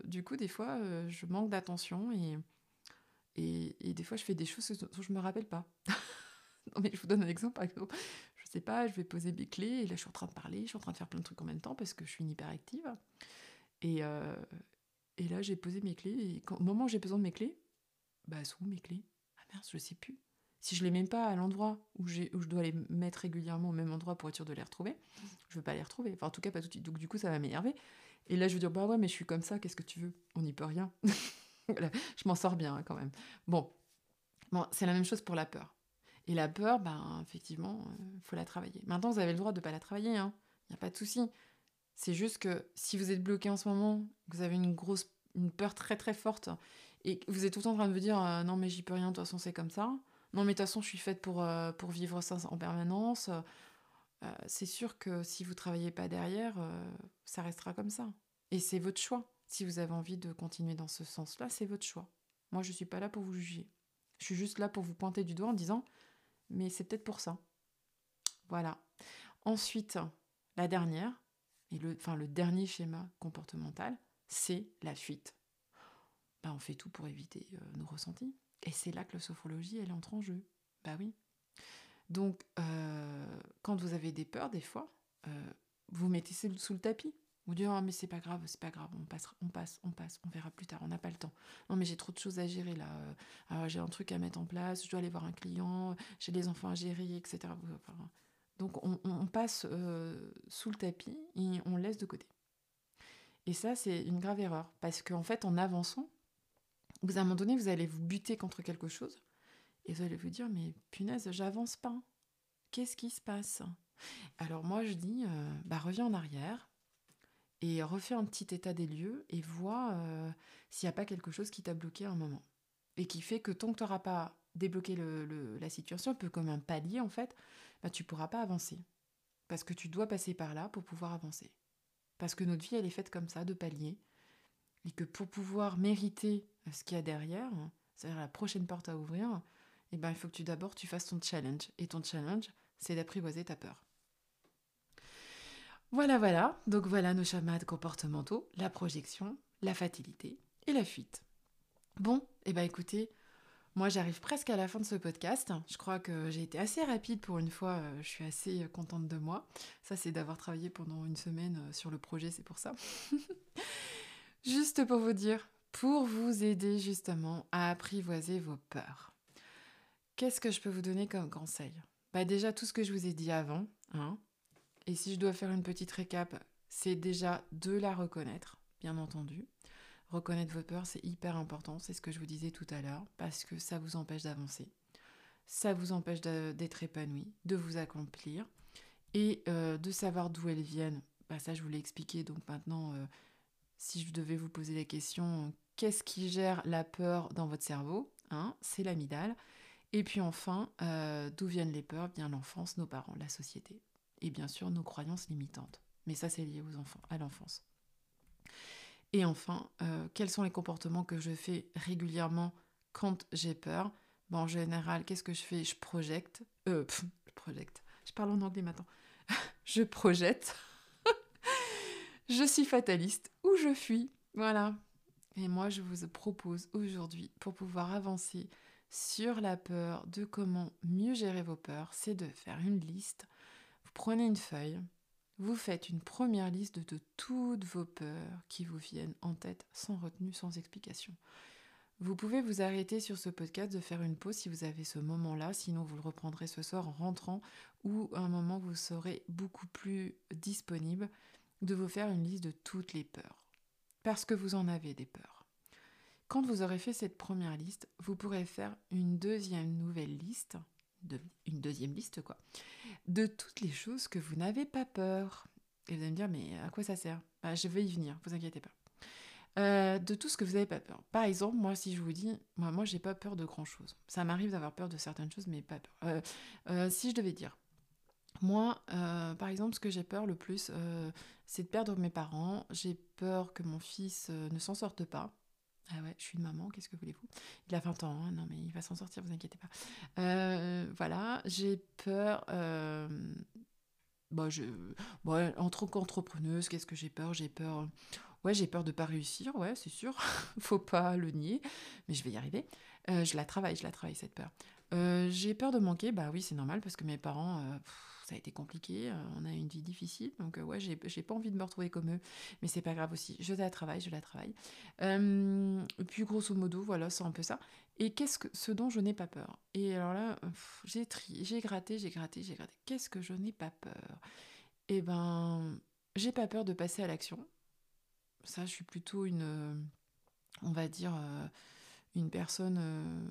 du coup, des fois, je manque d'attention et, et, des fois, je fais des choses dont je ne me rappelle pas. mais je vous donne un exemple. Je sais pas, je vais poser mes clés et là, je suis en train de parler, je suis en train de faire plein de trucs en même temps parce que je suis une hyperactive. Et, et là, j'ai posé mes clés et au moment où j'ai besoin de mes clés, bah, sont où mes clés Ah merde, je sais plus. Si je les mets pas à l'endroit où, je dois les mettre régulièrement au même endroit pour être sûr de les retrouver, je veux pas les retrouver. Enfin, en tout cas, pas tout de suite. Donc, du coup, ça va m'énerver. Et là, je veux dire, bah ouais, mais je suis comme ça, qu'est-ce que tu veux? On n'y peut rien. je m'en sors bien hein, quand même. Bon, bon c'est la même chose pour la peur. Et la peur, ben, effectivement, il euh, faut la travailler. Maintenant, vous avez le droit de ne pas la travailler, il hein. n'y a pas de souci. C'est juste que si vous êtes bloqué en ce moment, vous avez une grosse une peur très très forte et vous êtes tout le temps en train de vous dire euh, non mais j'y peux rien, de toute façon c'est comme ça. Non mais de toute façon je suis faite pour, euh, pour vivre ça en permanence. c'est sûr que si vous travaillez pas derrière, ça restera comme ça. Et c'est votre choix. Si vous avez envie de continuer dans ce sens-là, c'est votre choix. Moi, je ne suis pas là pour vous juger. Je suis juste là pour vous pointer du doigt en disant, mais c'est peut-être pour ça. Voilà. Ensuite, la dernière, et le, enfin, le dernier schéma comportemental, c'est la fuite. Bah, on fait tout pour éviter euh, nos ressentis. Et c'est là que la sophrologie, elle entre en jeu. Bah oui. Donc, euh, quand vous avez des peurs, des fois, euh, vous mettez sous le tapis. Vous dites, oh, mais c'est pas grave, c'est pas grave, on passe, on passe, on passe, on verra plus tard, on n'a pas le temps. Non, mais j'ai trop de choses à gérer là. Euh, j'ai un truc à mettre en place, je dois aller voir un client, j'ai des enfants à gérer, etc. donc on, passe euh, sous le tapis et on laisse de côté. Et ça, c'est une grave erreur, parce qu'en fait, en avançant, vous, à un moment donné, vous allez vous buter contre quelque chose, et vous allez vous dire, mais punaise, j'avance pas. Qu'est-ce qui se passe? Alors moi, je dis, euh, bah reviens en arrière, et refais un petit état des lieux et vois euh, s'il n'y a pas quelque chose qui t'a bloqué à un moment. Et qui fait que tant que tu n'auras pas débloqué la situation, un peu comme un palier en fait, bah, tu ne pourras pas avancer. Parce que tu dois passer par là pour pouvoir avancer. Parce que notre vie, elle est faite comme ça, de paliers. Et que pour pouvoir mériter ce qu'il y a derrière, c'est-à-dire la prochaine porte à ouvrir, eh ben, il faut que tu d'abord tu fasses ton challenge. Et ton challenge, c'est d'apprivoiser ta peur. Voilà, voilà. Donc voilà nos schémas comportementaux, la projection, la fatalité et la fuite. Bon, et eh ben écoutez, moi j'arrive presque à la fin de ce podcast. Je crois que j'ai été assez rapide pour une fois, euh, je suis assez contente de moi. Ça c'est d'avoir travaillé pendant une semaine euh, sur le projet, c'est pour ça. Juste pour vous dire, pour vous aider justement à apprivoiser vos peurs. Qu'est-ce que je peux vous donner comme conseil? Bah déjà tout ce que je vous ai dit avant, hein, et si je dois faire une petite récap, c'est déjà de la reconnaître, bien entendu. Reconnaître vos peurs, c'est hyper important, c'est ce que je vous disais tout à l'heure, parce que ça vous empêche d'avancer. Ça vous empêche d'être épanoui, de vous accomplir et euh, de savoir d'où elles viennent. Bah, ça, je vous l'ai expliqué, donc maintenant, euh, si je devais vous poser la question, qu'est-ce qui gère la peur dans votre cerveau hein C'est l'amidale. Et puis enfin, euh, d'où viennent les peurs? Bien l'enfance, nos parents, la société et bien sûr nos croyances limitantes. Mais ça, c'est lié aux enfants, à l'enfance. Et enfin, euh, quels sont les comportements que je fais régulièrement quand j'ai peur? En général, qu'est-ce que je fais? Je projette. Euh, je projette. Je parle en anglais maintenant. je projette. je suis fataliste ou je fuis. Voilà. Et moi, je vous propose aujourd'hui, pour pouvoir avancer sur la peur, de comment mieux gérer vos peurs, c'est de faire une liste prenez une feuille, vous faites une première liste de, toutes vos peurs qui vous viennent en tête sans retenue, sans explication. Vous pouvez vous arrêter sur ce podcast de faire une pause si vous avez ce moment-là, sinon vous le reprendrez ce soir en rentrant ou à un moment où vous serez beaucoup plus disponible de vous faire une liste de toutes les peurs. Parce que vous en avez des peurs. Quand vous aurez fait cette première liste, vous pourrez faire une deuxième nouvelle liste une deuxième liste, quoi, de toutes les choses que vous n'avez pas peur. Et vous allez me dire, mais à quoi ça sert? Bah, Je vais y venir, vous inquiétez pas. Euh, de tout ce que vous n'avez pas peur. Par exemple, moi, si je vous dis, moi, moi, j'ai pas peur de grand chose. Ça m'arrive d'avoir peur de certaines choses, mais pas peur. Euh, euh, si je devais dire, moi, par exemple, ce que j'ai peur le plus, c'est de perdre mes parents. J'ai peur que mon fils ne s'en sorte pas. Ah ouais, je suis une maman, qu'est-ce que voulez-vous? Il a 20 ans, hein, non mais il va s'en sortir, vous inquiétez pas. voilà, j'ai peur. Bah, je, bon, en tant qu'entrepreneuse, qu'est-ce que j'ai peur? J'ai peur Ouais, j'ai peur de pas réussir, ouais, c'est sûr. Faut pas le nier, mais je vais y arriver. Euh, je la travaille, je la travaille cette peur. Euh, j'ai peur de manquer, bah oui, c'est normal parce que mes parents, euh, ça a été compliqué, on a une vie difficile, donc ouais, j'ai pas envie de me retrouver comme eux, mais c'est pas grave aussi. Je la travaille, je la travaille. et puis grosso modo, voilà, c'est un peu ça. Et qu'est-ce que ce dont je n'ai pas peur? Et alors là, j'ai trié, j'ai gratté, j'ai gratté, j'ai gratté. Qu'est-ce que je n'ai pas peur? Eh ben, j'ai pas peur de passer à l'action ça, je suis plutôt une, euh, on va dire, euh, une personne euh,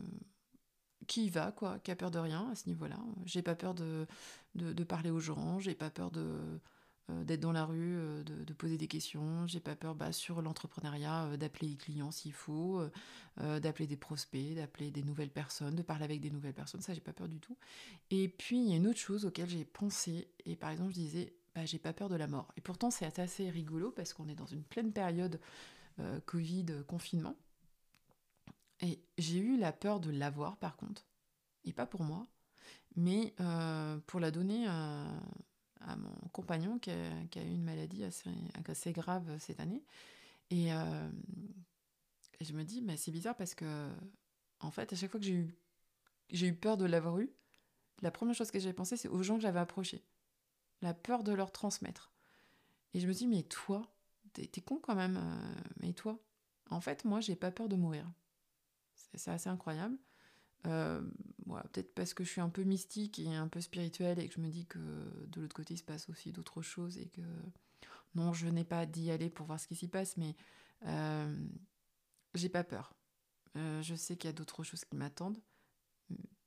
qui y va, quoi, qui a peur de rien à ce niveau-là. J'ai pas peur de, de, parler aux gens, j'ai pas peur de d'être dans la rue, de, poser des questions. J'ai pas peur bah, sur l'entrepreneuriat d'appeler les clients s'il faut, d'appeler des prospects, d'appeler des nouvelles personnes, de parler avec des nouvelles personnes. Ça, j'ai pas peur du tout. Et puis, il y a une autre chose auquel j'ai pensé. Et par exemple, je disais, bah, j'ai pas peur de la mort. Et pourtant, c'est assez rigolo parce qu'on est dans une pleine période euh, Covid, euh, confinement. Et j'ai eu la peur de l'avoir par contre. Et pas pour moi, mais euh, pour la donner à, mon compagnon qui a, eu une maladie assez, grave cette année. Et, je me dis, bah, c'est bizarre parce que, en fait, à chaque fois que j'ai eu, peur de l'avoir eu, la première chose que j'ai pensé, c'est aux gens que j'avais approchés la peur de leur transmettre. Et je me dis, mais toi, t'es con quand même, euh, mais toi En fait, moi, j'ai pas peur de mourir. C'est assez incroyable. Euh, peut-être parce que je suis un peu mystique et un peu spirituelle et que je me dis que de l'autre côté, il se passe aussi d'autres choses et que non, je n'ai pas d'y aller pour voir ce qui s'y passe, mais euh, j'ai pas peur. je sais qu'il y a d'autres choses qui m'attendent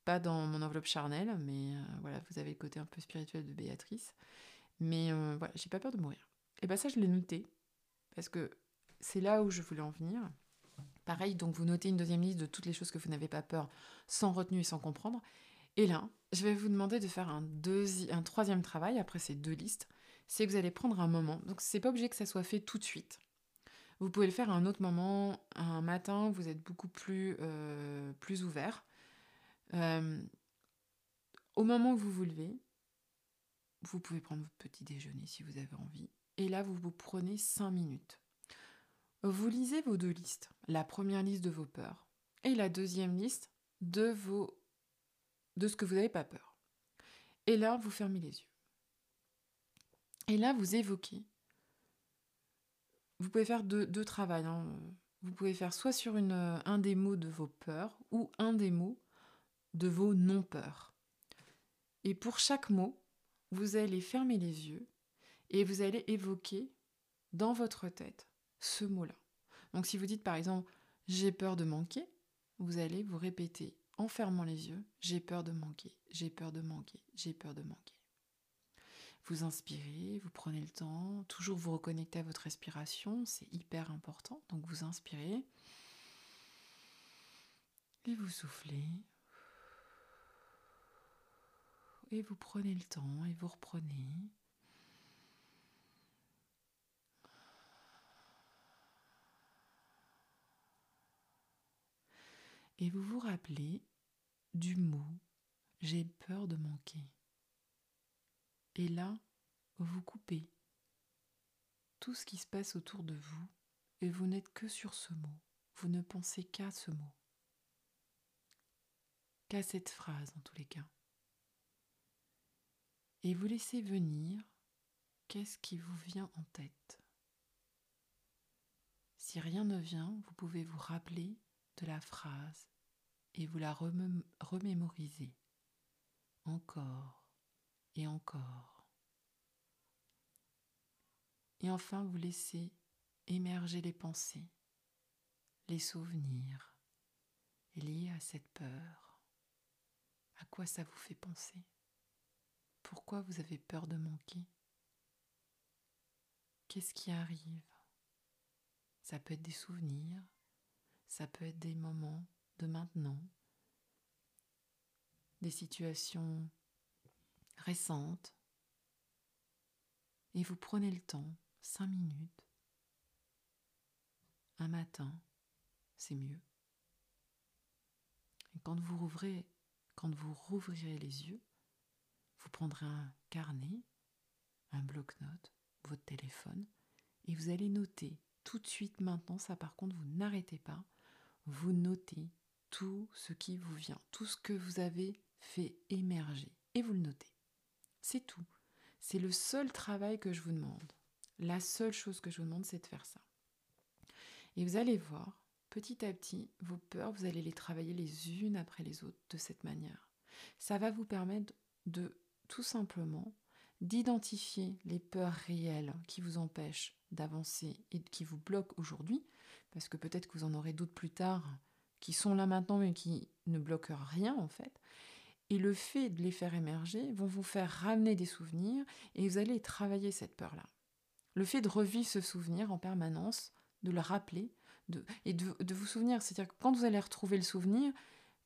pas dans mon enveloppe charnelle, mais euh, voilà, vous avez le côté un peu spirituel de Béatrice. Mais euh, voilà, j'ai pas peur de mourir. Et bien ça, je l'ai noté, parce que c'est là où je voulais en venir. Pareil, donc vous notez une deuxième liste de toutes les choses que vous n'avez pas peur, sans retenue et sans comprendre. Et là, je vais vous demander de faire un, troisième travail après ces deux listes. C'est que vous allez prendre un moment. Donc c'est pas obligé que ça soit fait tout de suite. Vous pouvez le faire à un autre moment, un matin, vous êtes beaucoup plus, euh, ouvert. Euh, au moment où vous vous levez, vous pouvez prendre votre petit déjeuner si vous avez envie. Et là, vous vous prenez 5 minutes. Vous lisez vos deux listes. La première liste de vos peurs et la deuxième liste de, vos, de ce que vous n'avez pas peur. Et là, vous fermez les yeux. Et là, vous évoquez. Vous pouvez faire deux, deux travails. Hein. Vous pouvez faire soit sur un des mots de vos peurs ou un des mots de vos non-peurs. Et pour chaque mot, vous allez fermer les yeux et vous allez évoquer dans votre tête ce mot-là. Donc si vous dites par exemple j'ai peur de manquer, vous allez vous répéter en fermant les yeux j'ai peur de manquer, j'ai peur de manquer, j'ai peur de manquer. Vous inspirez, vous prenez le temps, toujours vous reconnectez à votre respiration, c'est hyper important. Donc vous inspirez et vous soufflez. Et vous prenez le temps et vous reprenez. Et vous vous rappelez du mot j'ai peur de manquer. Et là, vous coupez tout ce qui se passe autour de vous et vous n'êtes que sur ce mot. Vous ne pensez qu'à ce mot. Qu'à cette phrase en tous les cas et vous laissez venir qu'est-ce qui vous vient en tête. Si rien ne vient, vous pouvez vous rappeler de la phrase et vous la remémoriser encore et encore. Et enfin, vous laissez émerger les pensées, les souvenirs liés à cette peur, À quoi ça vous fait penser? Pourquoi vous avez peur de manquer? Qu'est-ce qui arrive? Ça peut être des souvenirs, ça peut être des moments de maintenant, des situations récentes. Et vous prenez le temps, cinq minutes, un matin, c'est mieux. Quand vous rouvrez, quand vous rouvrirez les yeux, vous prendrez un carnet, un bloc-notes, votre téléphone, et vous allez noter tout de suite maintenant, ça par contre, vous n'arrêtez pas, vous notez tout ce qui vous vient, tout ce que vous avez fait émerger, et vous le notez. C'est tout. C'est le seul travail que je vous demande. La seule chose que je vous demande, c'est de faire ça. Et vous allez voir, petit à petit, vos peurs, vous allez les travailler les unes après les autres de cette manière. Ça va vous permettre de tout simplement d'identifier les peurs réelles qui vous empêchent d'avancer et qui vous bloquent aujourd'hui, parce que peut-être que vous en aurez d'autres plus tard qui sont là maintenant mais qui ne bloquent rien en fait. Et le fait de les faire émerger vont vous faire ramener des souvenirs et vous allez travailler cette peur-là. Le fait de revivre ce souvenir en permanence, de le rappeler de, et de, de vous souvenir, c'est-à-dire que quand vous allez retrouver le souvenir,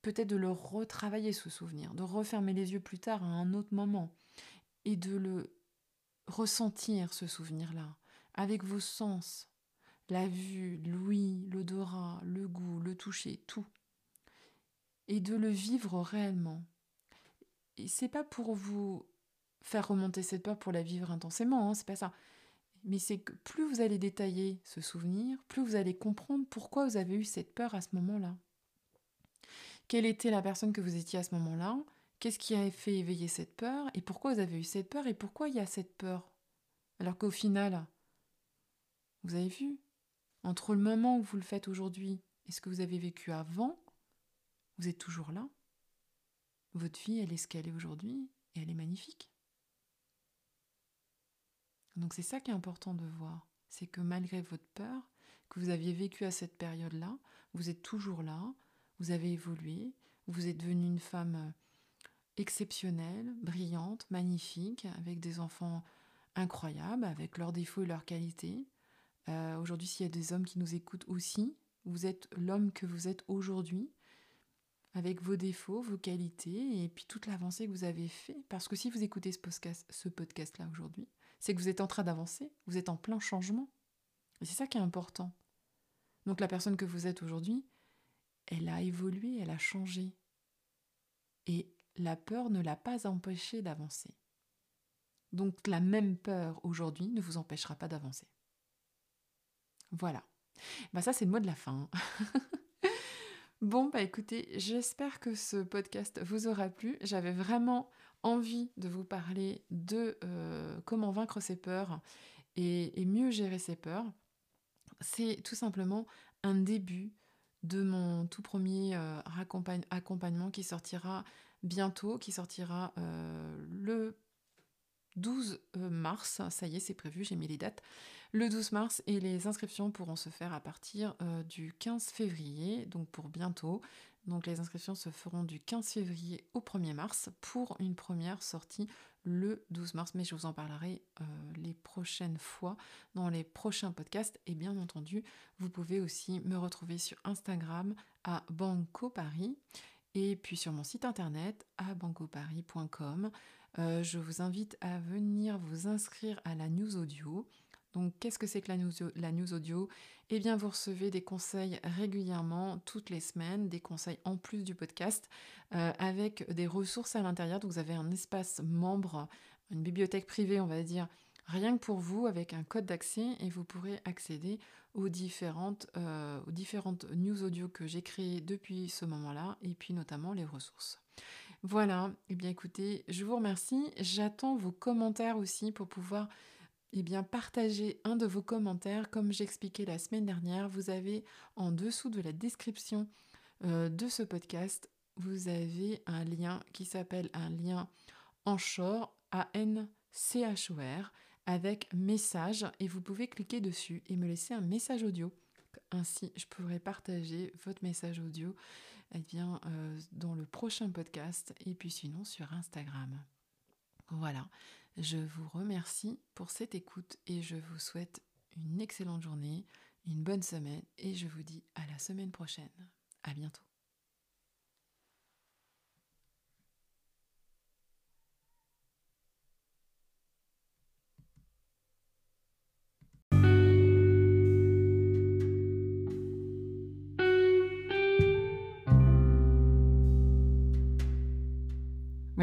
peut-être de le retravailler ce souvenir, de refermer les yeux plus tard à un autre moment et de le ressentir, ce souvenir-là, avec vos sens, la vue, l'ouïe, l'odorat, le goût, le toucher, tout. Et de le vivre réellement. Et c'est pas pour vous faire remonter cette peur pour la vivre intensément, hein, c'est pas ça. Mais c'est que plus vous allez détailler ce souvenir, plus vous allez comprendre pourquoi vous avez eu cette peur à ce moment-là. Quelle était la personne que vous étiez à ce moment-là? Qu'est-ce qui a fait éveiller cette peur? Et pourquoi vous avez eu cette peur? Et pourquoi il y a cette peur? Alors qu'au final, vous avez vu, entre le moment où vous le faites aujourd'hui et ce que vous avez vécu avant, vous êtes toujours là. Votre vie, elle est ce qu'elle est aujourd'hui et elle est magnifique. Donc c'est ça qui est important de voir, c'est que malgré votre peur que vous aviez vécu à cette période-là, vous êtes toujours là, vous avez évolué, vous êtes devenue une femme exceptionnelle, brillante, magnifique, avec des enfants incroyables, avec leurs défauts et leurs qualités. Euh, aujourd'hui, s'il y a des hommes qui nous écoutent aussi, vous êtes l'homme que vous êtes aujourd'hui, avec vos défauts, vos qualités, et puis toute l'avancée que vous avez fait. Parce que si vous écoutez ce podcast, ce podcast-là aujourd'hui, c'est que vous êtes en train d'avancer, vous êtes en plein changement. Et c'est ça qui est important. Donc la personne que vous êtes aujourd'hui, elle a évolué, elle a changé. Et la peur ne l'a pas empêché d'avancer. Donc la même peur aujourd'hui ne vous empêchera pas d'avancer. Voilà. Bah ça c'est le mot de la fin. bon bah écoutez, j'espère que ce podcast vous aura plu. J'avais vraiment envie de vous parler de euh, comment vaincre ses peurs et, mieux gérer ses peurs. C'est tout simplement un début de mon tout premier euh, accompagnement qui sortira bientôt, qui sortira euh, le 12 euh, mars. Ça y est, c'est prévu, j'ai mis les dates. Le 12 mars et les inscriptions pourront se faire à partir euh, du 15 février, donc pour bientôt. Donc les inscriptions se feront du 15 février au 1er mars pour une première sortie le 12 mars, mais je vous en parlerai les prochaines fois dans les prochains podcasts. Et bien entendu, vous pouvez aussi me retrouver sur Instagram à Banco Paris et puis sur mon site internet à bancoparis.com. Euh, je vous invite à venir vous inscrire à la news audio. Donc, qu'est-ce que c'est que la news, audio? Eh bien, vous recevez des conseils régulièrement, toutes les semaines, des conseils en plus du podcast, euh, avec des ressources à l'intérieur. Donc, vous avez un espace membre, une bibliothèque privée, on va dire, rien que pour vous, avec un code d'accès, et vous pourrez accéder aux différentes, euh, news audio que j'ai créées depuis ce moment-là, et puis notamment les ressources. Voilà, eh bien écoutez, je vous remercie. J'attends vos commentaires aussi pour pouvoir eh bien, partager un de vos commentaires. Comme j'expliquais la semaine dernière, vous avez en dessous de la description euh, de ce podcast, vous avez un lien qui s'appelle un lien Anchor, A-N-C-H-O-R avec message et vous pouvez cliquer dessus et me laisser un message audio. Ainsi, je pourrai partager votre message audio eh bien, euh, dans le prochain podcast et puis sinon sur Instagram. Voilà, je vous remercie pour cette écoute et je vous souhaite une excellente journée, une bonne semaine et je vous dis à la semaine prochaine. À bientôt.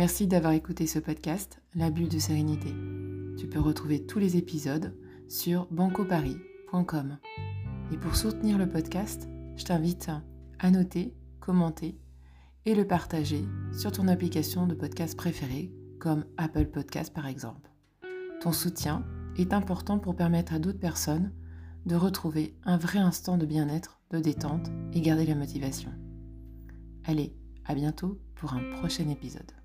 Merci d'avoir écouté ce podcast, La bulle de sérénité. Tu peux retrouver tous les épisodes sur bancoparis.com. Et pour soutenir le podcast, je t'invite à noter, commenter et le partager sur ton application de podcast préférée, comme Apple Podcast par exemple. Ton soutien est important pour permettre à d'autres personnes de retrouver un vrai instant de bien-être, de détente et garder la motivation. Allez, à bientôt pour un prochain épisode.